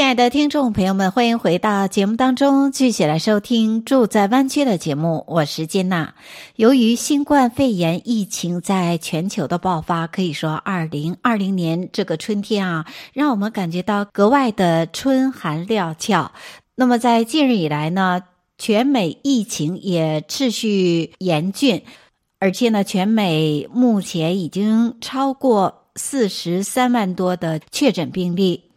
亲爱的听众朋友们，欢迎回到节目当中，继续来收听《住在湾区》的节目。我是金娜。由于新冠肺炎疫情在全球的爆发，可以说2020年这个春天啊，让我们感觉到格外的春寒料峭。那么在近日以来呢，全美疫情也持续严峻，而且呢，全美目前已经超过四十三万多的确诊病例。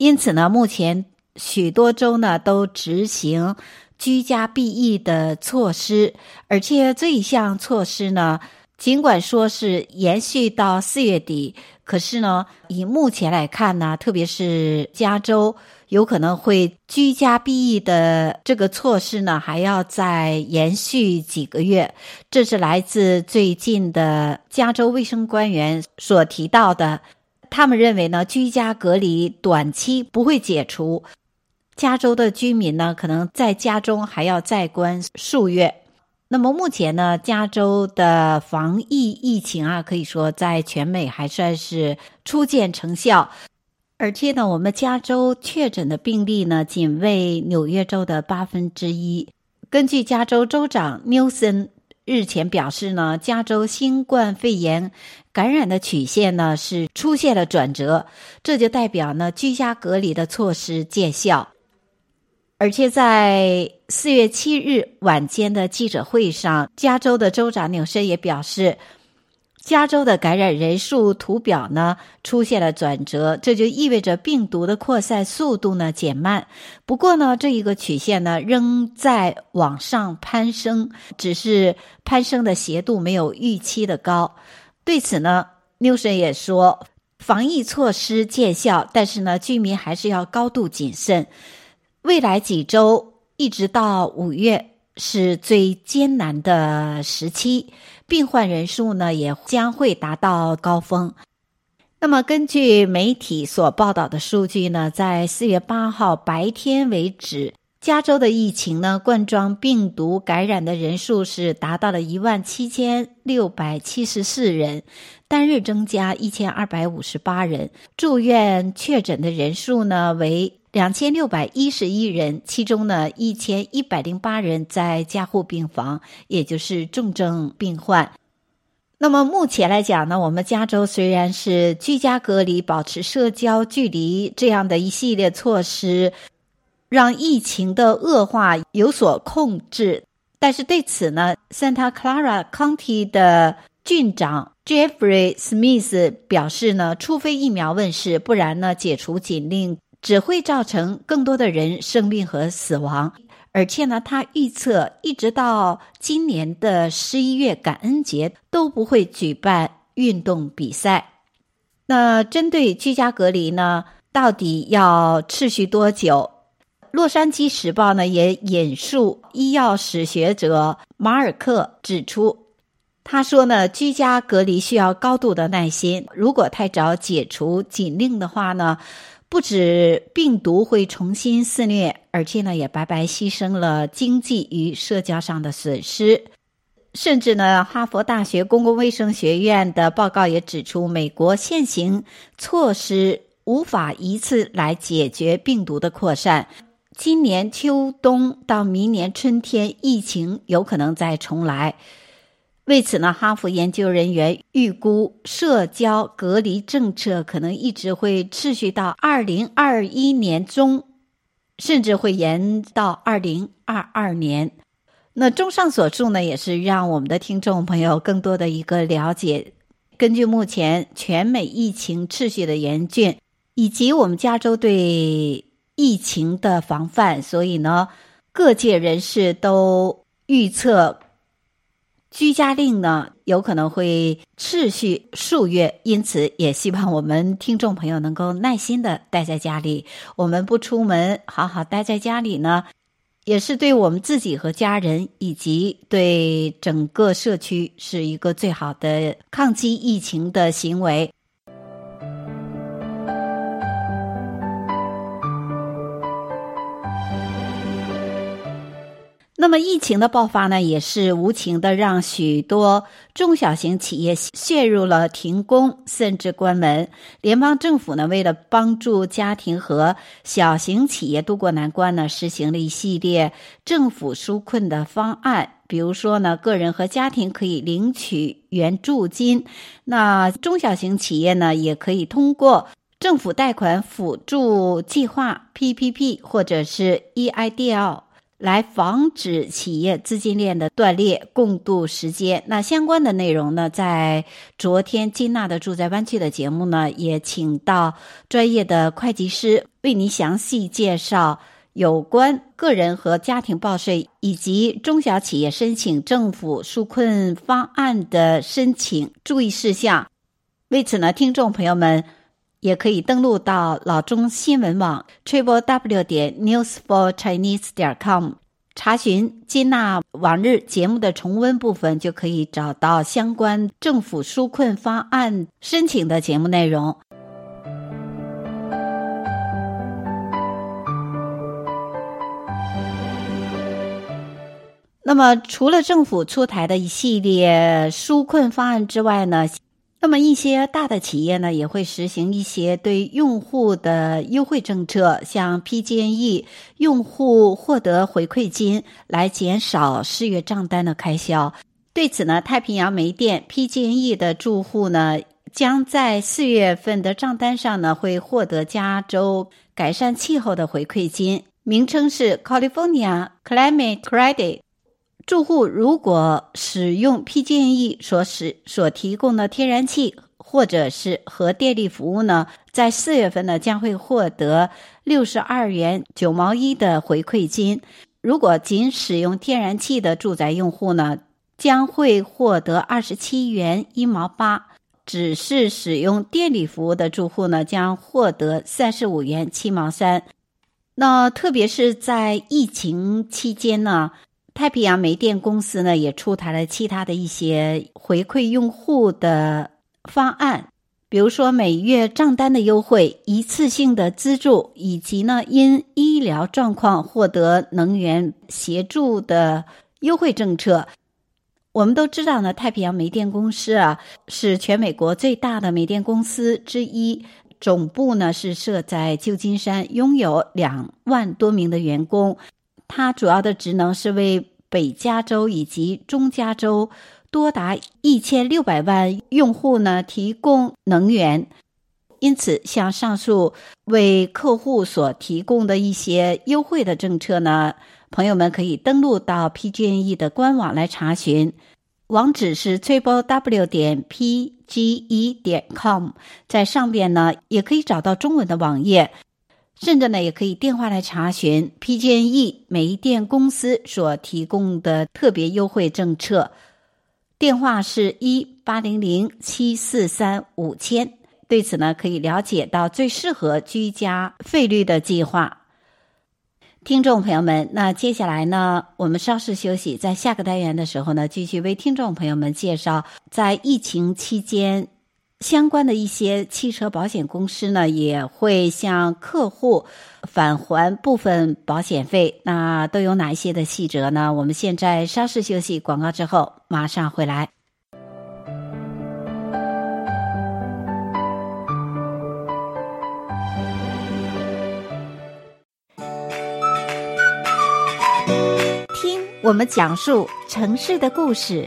因此呢，目前许多州呢都执行居家避疫的措施，而且这一项措施呢，尽管说是延续到四月底，可是呢，以目前来看呢，特别是加州，有可能会居家避疫的这个措施呢，还要再延续几个月。这是来自最近的加州卫生官员所提到的。他们认为呢，居家隔离短期不会解除，加州的居民呢，可能在家中还要再关数月。那么目前呢，加州的防疫疫情啊，可以说在全美还算是初见成效，而且呢，我们加州确诊的病例呢，仅为纽约州的八分之一。根据加州州长纽森日前表示呢，加州新冠肺炎。感染的曲线呢是出现了转折，这就代表呢居家隔离的措施见效。而且在四月七日晚间的记者会上，加州的州长纽森也表示，加州的感染人数图表呢出现了转折，这就意味着病毒的扩散速度呢减慢。不过呢，这一个曲线呢仍在往上攀升，只是攀升的斜度没有预期的高。对此呢，纽森也说，防疫措施见效，但是呢，居民还是要高度谨慎。未来几周一直到五月是最艰难的时期，病患人数呢也将会达到高峰。那么，根据媒体所报道的数据呢，在四月八号白天为止。加州的疫情呢，冠状病毒感染的人数是达到了一万七千六百七十四人，单日增加一千二百五十八人。住院确诊的人数呢为两千六百一十一人，其中呢一千一百零八人在加护病房，也就是重症病患。那么目前来讲呢，我们加州虽然是居家隔离、保持社交距离这样的一系列措施。让疫情的恶化有所控制，但是对此呢，Santa Clara County 的郡长 Jeffrey Smith 表示呢，除非疫苗问世，不然呢，解除禁令只会造成更多的人生病和死亡。而且呢，他预测一直到今年的十一月感恩节都不会举办运动比赛。那针对居家隔离呢，到底要持续多久？洛杉矶时报呢也引述医药史学者马尔克指出，他说呢，居家隔离需要高度的耐心。如果太早解除禁令的话呢，不止病毒会重新肆虐，而且呢，也白白牺牲了经济与社交上的损失。甚至呢，哈佛大学公共卫生学院的报告也指出，美国现行措施无法一次来解决病毒的扩散。今年秋冬到明年春天，疫情有可能再重来。为此呢，哈佛研究人员预估，社交隔离政策可能一直会持续到二零二一年中，甚至会延到二零二二年。那综上所述呢，也是让我们的听众朋友更多的一个了解。根据目前全美疫情持续的严峻，以及我们加州对。疫情的防范，所以呢，各界人士都预测居家令呢有可能会持续数月，因此也希望我们听众朋友能够耐心的待在家里，我们不出门，好好待在家里呢，也是对我们自己和家人以及对整个社区是一个最好的抗击疫情的行为。那么疫情的爆发呢，也是无情的让许多中小型企业陷入了停工甚至关门。联邦政府呢，为了帮助家庭和小型企业渡过难关呢，实行了一系列政府纾困的方案。比如说呢，个人和家庭可以领取援助金，那中小型企业呢，也可以通过政府贷款辅助计划 （PPP） 或者是 EIDL。来防止企业资金链的断裂，共度时艰。那相关的内容呢，在昨天金娜的住在湾区的节目呢，也请到专业的会计师为您详细介绍有关个人和家庭报税以及中小企业申请政府纾困方案的申请注意事项。为此呢，听众朋友们。也可以登录到老中新闻网 triple w 点 news for chinese 点 com 查询金娜往日节目的重温部分，就可以找到相关政府纾困方案申请的节目内容。那么，除了政府出台的一系列纾困方案之外呢，那么一些大的企业呢，也会实行一些对用户的优惠政策，像 PG&E 用户获得回馈金，来减少四月账单的开销。对此呢，太平洋煤电 PG&E 的住户呢，将在四月份的账单上呢，会获得加州改善气候的回馈金，名称是 California Climate Credit。住户如果使用 PG&E 所使所提供的天然气或者是核电力服务呢，在四月份呢将会获得六十二元九毛一的回馈金。如果仅使用天然气的住宅用户呢，将会获得二十七元一毛八；只是使用电力服务的住户呢，将获得三十五元七毛三。那特别是在疫情期间呢。太平洋煤电公司呢，也出台了其他的一些回馈用户的方案，比如说每月账单的优惠、一次性的资助，以及呢因医疗状况获得能源协助的优惠政策。我们都知道呢，太平洋煤电公司啊是全美国最大的煤电公司之一，总部呢是设在旧金山，拥有两万多名的员工。它主要的职能是为北加州以及中加州多达一千六百万用户呢提供能源，因此像上述为客户所提供的一些优惠的政策呢，朋友们可以登录到 PG&E 的官网来查询，网址是 triple w 点 pge 点 com，在上边呢也可以找到中文的网页。甚至呢，也可以电话来查询 PG&E 煤电公司所提供的特别优惠政策，电话是一八零零七四三五千。对此呢，可以了解到最适合居家费率的计划。听众朋友们，那接下来呢，我们稍事休息，在下个单元的时候呢，继续为听众朋友们介绍在疫情期间。相关的一些汽车保险公司呢，也会向客户返还部分保险费。那都有哪一些的细则呢？我们现在稍事休息，广告之后马上回来。听我们讲述城市的故事。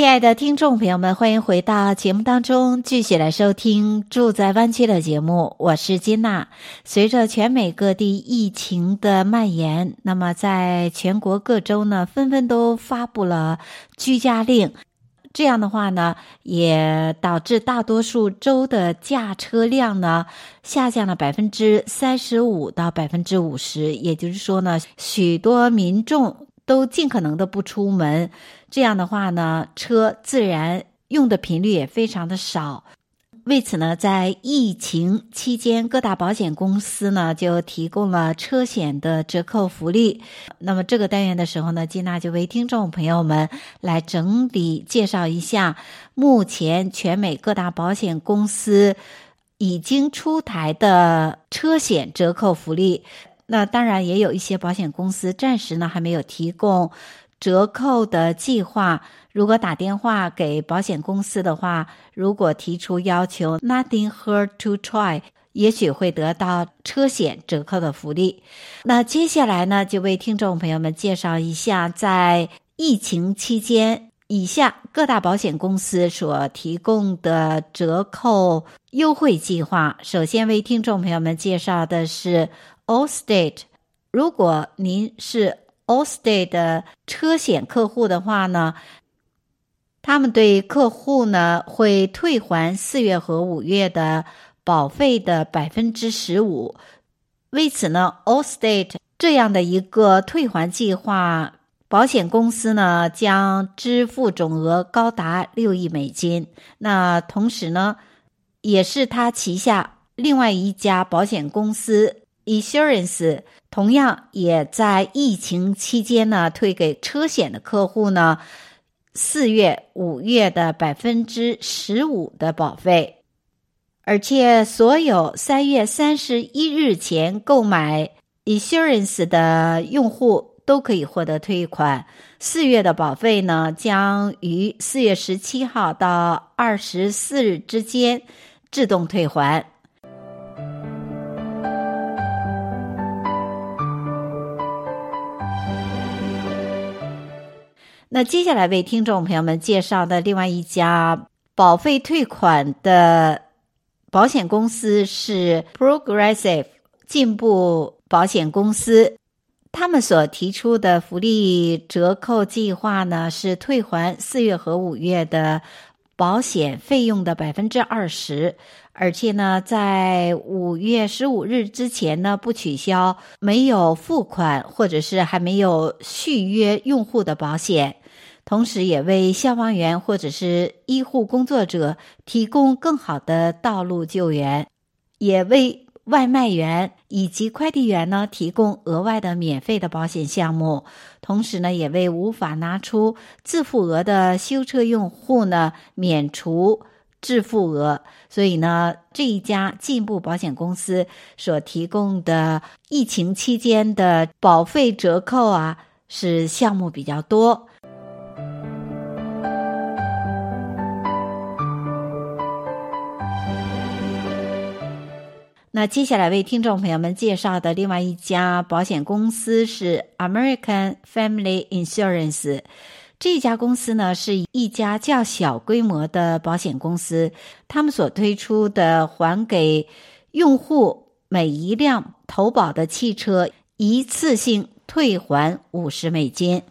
亲爱的听众朋友们，欢迎回到节目当中，继续来收听《住在湾区》的节目。我是金娜。随着全美各地疫情的蔓延，那么在全国各州呢，纷纷都发布了居家令。这样的话呢，也导致大多数州的驾车量呢下降了百分之三十五到百分之五十。也就是说呢，许多民众都尽可能的不出门，这样的话呢，车自然用的频率也非常的少。为此呢，在疫情期间，各大保险公司呢就提供了车险的折扣福利。那么这个单元的时候呢，金娜就为听众朋友们来整理介绍一下目前全美各大保险公司已经出台的车险折扣福利。那当然也有一些保险公司暂时呢还没有提供折扣的计划。如果打电话给保险公司的话，如果提出要求，Nothing hurt to try，也许会得到车险折扣的福利。那接下来呢，就为听众朋友们介绍一下，在疫情期间，以下各大保险公司所提供的折扣优惠计划。首先为听众朋友们介绍的是 Allstate。如果您是 Allstate 的车险客户的话呢，他们对客户呢会退还四月和五月的保费的百分之十五。为此呢，Allstate 这样的一个退还计划，保险公司呢将支付总额高达六亿美金。那同时呢，也是他旗下另外一家保险公司 Insurance 同样也在疫情期间呢退给车险的客户呢。四月、五月的百分之十五的保费，而且所有三月三十一日前购买 Insurance 的用户都可以获得退款。四月的保费呢，将于四月十七号到二十四日之间自动退还。那接下来为听众朋友们介绍的另外一家保费退款的保险公司是 Progressive 进步保险公司，他们所提出的福利折扣计划呢，是退还四月和五月的保险费用的百分之二十，而且呢，在五月十五日之前呢，不取消没有付款或者是还没有续约用户的保险。同时，也为消防员或者是医护工作者提供更好的道路救援，也为外卖员以及快递员呢提供额外的免费的保险项目。同时呢，也为无法拿出自付额的修车用户呢免除自付额。所以呢，这一家进步保险公司所提供的疫情期间的保费折扣啊，是项目比较多。那接下来为听众朋友们介绍的另外一家保险公司是 American Family Insurance。这家公司呢是一家较小规模的保险公司，他们所推出的还给用户每一辆投保的汽车一次性退还五十美金。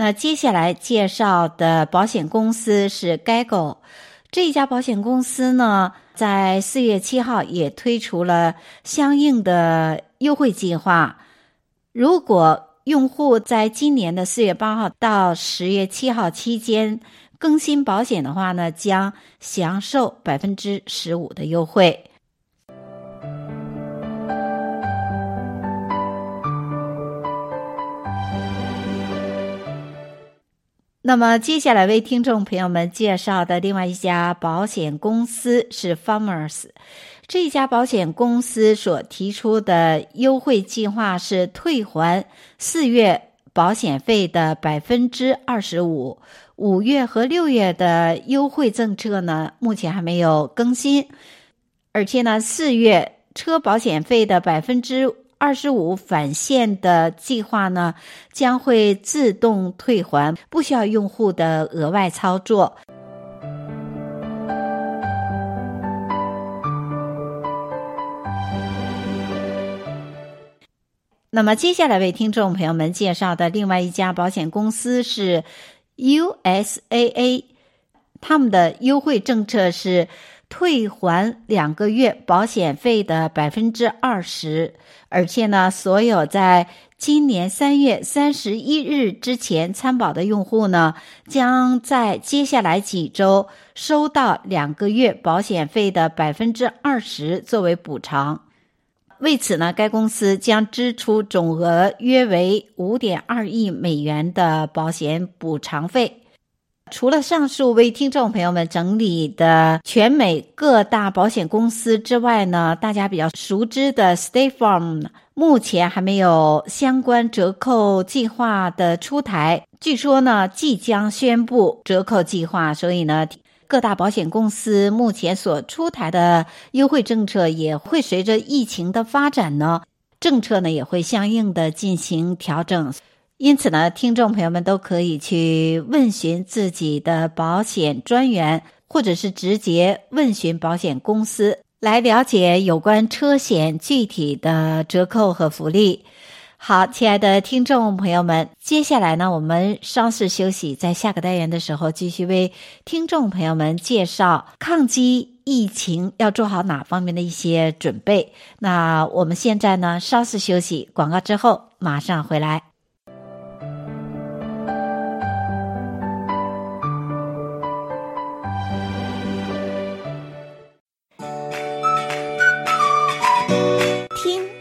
那接下来介绍的保险公司是 Geico，这家保险公司呢，在四月七号也推出了相应的优惠计划。如果用户在今年的四月八号到十月七号期间更新保险的话呢，将享受百分之十五的优惠。那么接下来为听众朋友们介绍的另外一家保险公司是 Farmers。这家保险公司所提出的优惠计划是退还四月保险费的百分之二十五，五月和六月的优惠政策呢，目前还没有更新，而且呢，四月车保险费的百分之。二十五返现的计划呢，将会自动退还，不需要用户的额外操作。那么接下来为听众朋友们介绍的另外一家保险公司是 USAA，他们的优惠政策是退还两个月保险费的百分之二十，而且呢，所有在今年三月三十一日之前参保的用户呢，将在接下来几周收到两个月保险费的百分之二十作为补偿。为此呢，该公司将支出总额约为五点二亿美元的保险补偿费。除了上述为听众朋友们整理的全美各大保险公司之外呢，大家比较熟知的 State Farm 目前还没有相关折扣计划的出台，据说呢即将宣布折扣计划，所以呢各大保险公司目前所出台的优惠政策也会随着疫情的发展呢，政策呢也会相应的进行调整。因此呢，听众朋友们都可以去问询自己的保险专员，或者是直接问询保险公司，来了解有关车险具体的折扣和福利。好，亲爱的听众朋友们，接下来呢，我们稍事休息，在下个单元的时候，继续为听众朋友们介绍抗击疫情要做好哪方面的一些准备。那我们现在呢，稍事休息，广告之后马上回来。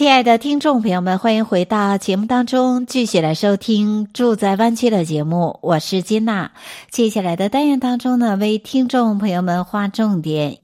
亲爱的听众朋友们，欢迎回到节目当中，继续来收听《住在湾区》的节目。我是金娜。接下来的单元当中呢，为听众朋友们划重点，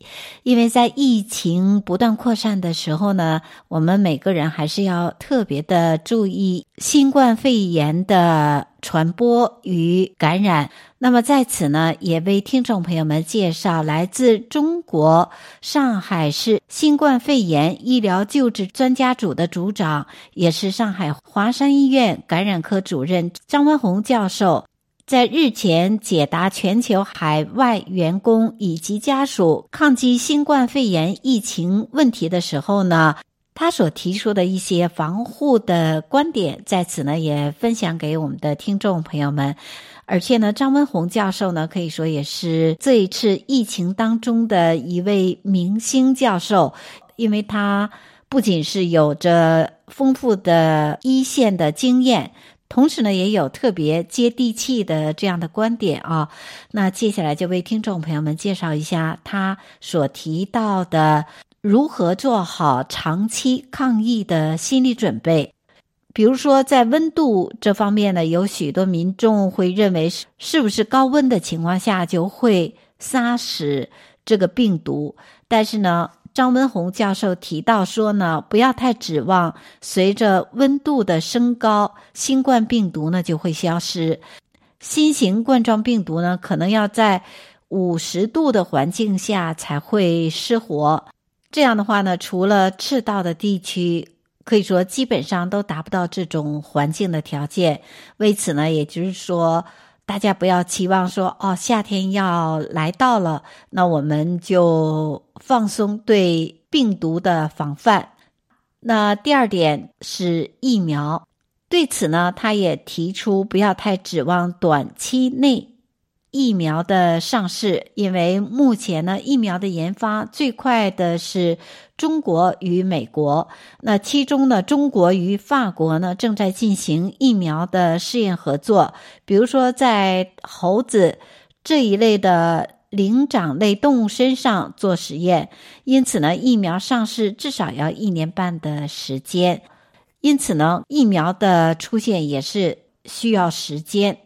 因为在疫情不断扩散的时候呢，我们每个人还是要特别的注意新冠肺炎的传播与感染。那么在此呢，也为听众朋友们介绍来自中国上海市新冠肺炎医疗救治专家组的组长，也是上海华山医院感染科主任张文宏教授，在日前解答全球海外员工以及家属抗击新冠肺炎疫情问题的时候呢，他所提出的一些防护的观点，在此呢也分享给我们的听众朋友们。而且呢，张文宏教授呢，可以说也是这一次疫情当中的一位明星教授，因为他不仅是有着丰富的一线的经验，同时呢，也有特别接地气的这样的观点啊。那接下来就为听众朋友们介绍一下他所提到的如何做好长期抗疫的心理准备。比如说，在温度这方面呢，有许多民众会认为是是不是高温的情况下就会杀死这个病毒？但是呢，张文宏教授提到说呢，不要太指望随着温度的升高，新冠病毒呢就会消失。新型冠状病毒呢，可能要在五十度的环境下才会失活。这样的话呢，除了赤道的地区。可以说，基本上都达不到这种环境的条件。为此呢，也就是说，大家不要期望说，哦，夏天要来到了，那我们就放松对病毒的防范。那第二点是疫苗，对此呢，他也提出不要太指望短期内。疫苗的上市，因为目前呢，疫苗的研发最快的是中国与美国。那其中呢，中国与法国呢正在进行疫苗的试验合作，比如说在猴子这一类的灵长类动物身上做实验。因此呢，疫苗上市至少要一年半的时间。因此呢，疫苗的出现也是需要时间。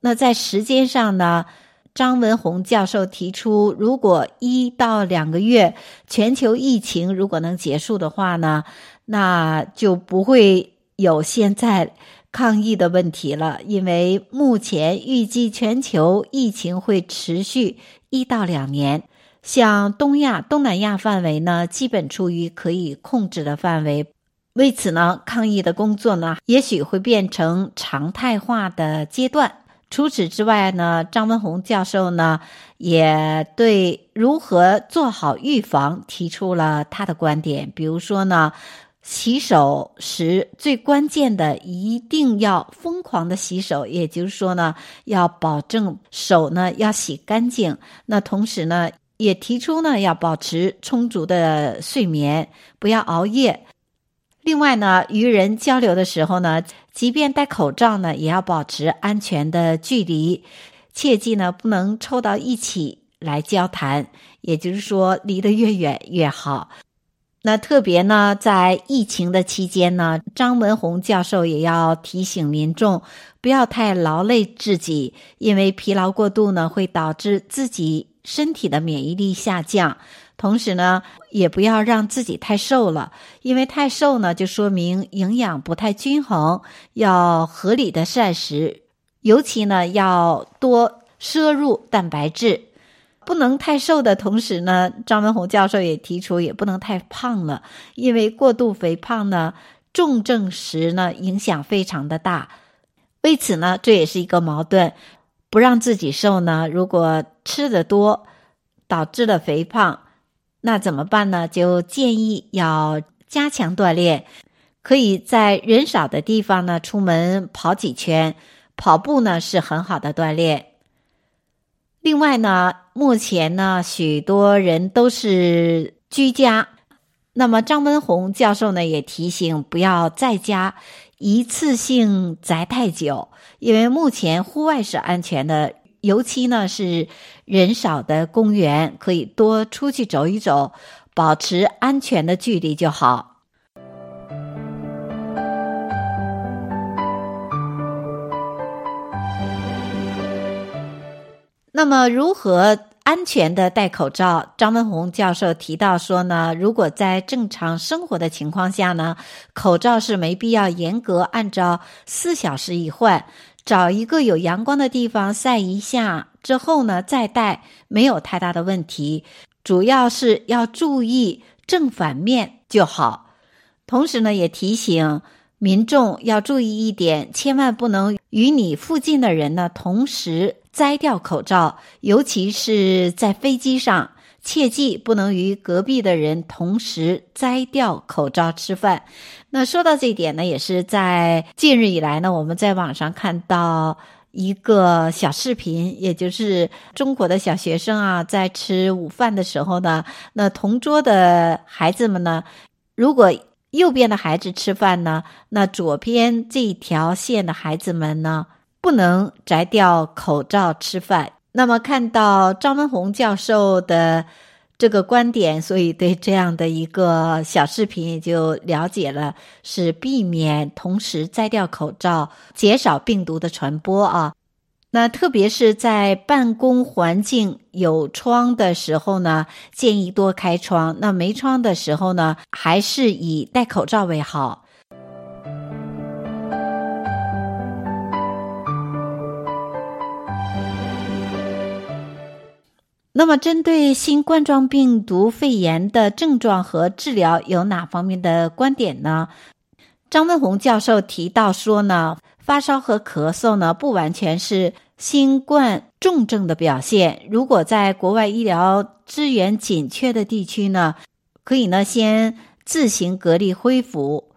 那在时间上呢，张文宏教授提出，如果一到两个月全球疫情如果能结束的话呢，那就不会有现在抗疫的问题了，因为目前预计全球疫情会持续一到两年。像东亚、东南亚范围呢，基本处于可以控制的范围。为此呢，抗疫的工作呢，也许会变成常态化的阶段。除此之外呢，张文宏教授呢，也对如何做好预防提出了他的观点。比如说呢，洗手时最关键的一定要疯狂的洗手，也就是说呢，要保证手呢要洗干净。那同时呢，也提出呢要保持充足的睡眠，不要熬夜。另外呢，与人交流的时候呢，即便戴口罩呢，也要保持安全的距离，切记呢不能凑到一起来交谈，也就是说离得越远越好。那特别呢，在疫情的期间呢，张文宏教授也要提醒民众不要太劳累自己，因为疲劳过度呢会导致自己身体的免疫力下降。同时呢，也不要让自己太瘦了，因为太瘦呢，就说明营养不太均衡，要合理的膳食，尤其呢，要多摄入蛋白质，不能太瘦的同时呢，张文宏教授也提出，也不能太胖了，因为过度肥胖呢，重症时呢，影响非常的大。为此呢，这也是一个矛盾，不让自己瘦呢，如果吃得多，导致了肥胖。那怎么办呢？就建议要加强锻炼，可以在人少的地方呢出门跑几圈，跑步呢是很好的锻炼。另外呢，目前呢许多人都是居家，那么张文宏教授呢也提醒不要在家一次性宅太久，因为目前户外是安全的。尤其呢是人少的公园，可以多出去走一走，保持安全的距离就好。那么，如何安全的戴口罩？张文宏教授提到说呢，如果在正常生活的情况下呢，口罩是没必要严格按照四小时一换。找一个有阳光的地方晒一下之后呢，再戴没有太大的问题。主要是要注意正反面就好。同时呢，也提醒民众要注意一点，千万不能与你附近的人呢同时摘掉口罩，尤其是在飞机上。切记不能与隔壁的人同时摘掉口罩吃饭。那说到这一点呢，也是在近日以来呢，我们在网上看到一个小视频，也就是中国的小学生啊，在吃午饭的时候呢，那同桌的孩子们呢，如果右边的孩子吃饭呢，那左边这条线的孩子们呢，不能摘掉口罩吃饭。那么看到张文宏教授的这个观点，所以对这样的一个小视频也就了解了，是避免同时摘掉口罩，减少病毒的传播啊。那特别是在办公环境有窗的时候呢，建议多开窗；那没窗的时候呢，还是以戴口罩为好。那么，针对新冠状病毒肺炎的症状和治疗，有哪方面的观点呢？张文宏教授提到说呢，发烧和咳嗽呢，不完全是新冠重症的表现。如果在国外医疗资源紧缺的地区呢，可以呢先自行隔离恢复。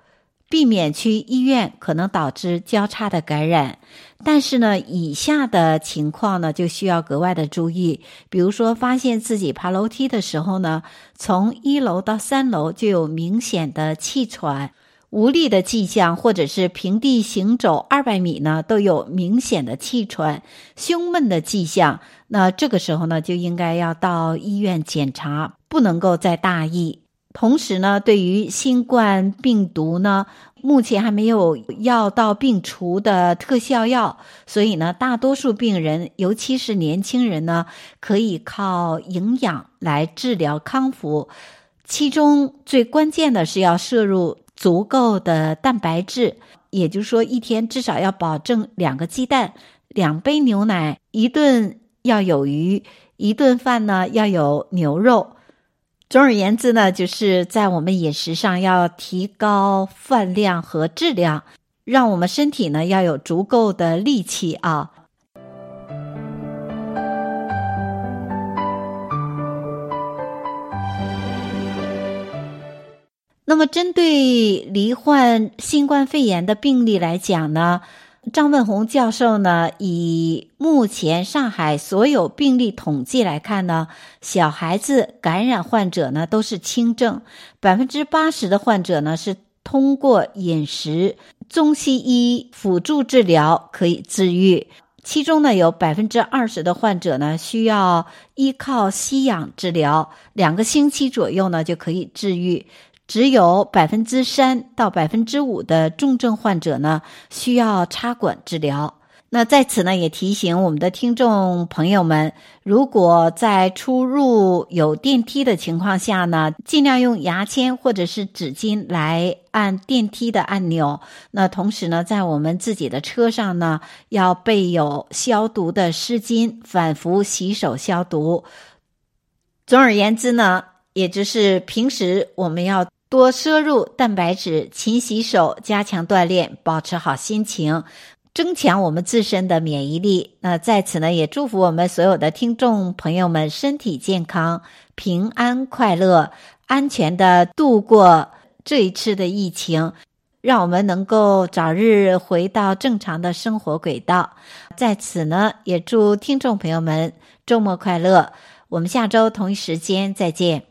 避免去医院可能导致交叉的感染，但是呢，以下的情况呢就需要格外的注意。比如说，发现自己爬楼梯的时候呢，从一楼到三楼就有明显的气喘、无力的迹象，或者是平地行走二百米呢都有明显的气喘、胸闷的迹象，那这个时候呢就应该要到医院检查，不能够再大意。同时呢，对于新冠病毒呢，目前还没有药到病除的特效药，所以呢，大多数病人，尤其是年轻人呢，可以靠营养来治疗康复。其中最关键的是要摄入足够的蛋白质，也就是说，一天至少要保证两个鸡蛋、两杯牛奶，一顿要有鱼，一顿饭呢要有牛肉。总而言之呢，就是在我们饮食上要提高饭量和质量，让我们身体呢要有足够的力气啊。那么，针对罹患新冠肺炎的病例来讲呢，张文宏教授呢，以目前上海所有病例统计来看呢，小孩子感染患者呢都是轻症，百分之八十的患者呢是通过饮食、中西医辅助治疗可以治愈，其中呢有百分之二十的患者呢需要依靠吸氧治疗，两个星期左右呢就可以治愈。只有百分之三到百分之五的重症患者呢，需要插管治疗。那在此呢，也提醒我们的听众朋友们，如果在出入有电梯的情况下呢，尽量用牙签或者是纸巾来按电梯的按钮。那同时呢，在我们自己的车上呢，要备有消毒的湿巾，反复洗手消毒。总而言之呢，也就是平时我们要。多摄入蛋白质，勤洗手，加强锻炼，保持好心情，增强我们自身的免疫力。那在此呢，也祝福我们所有的听众朋友们身体健康、平安快乐、安全的度过这一次的疫情，让我们能够早日回到正常的生活轨道。在此呢，也祝听众朋友们周末快乐。我们下周同一时间再见。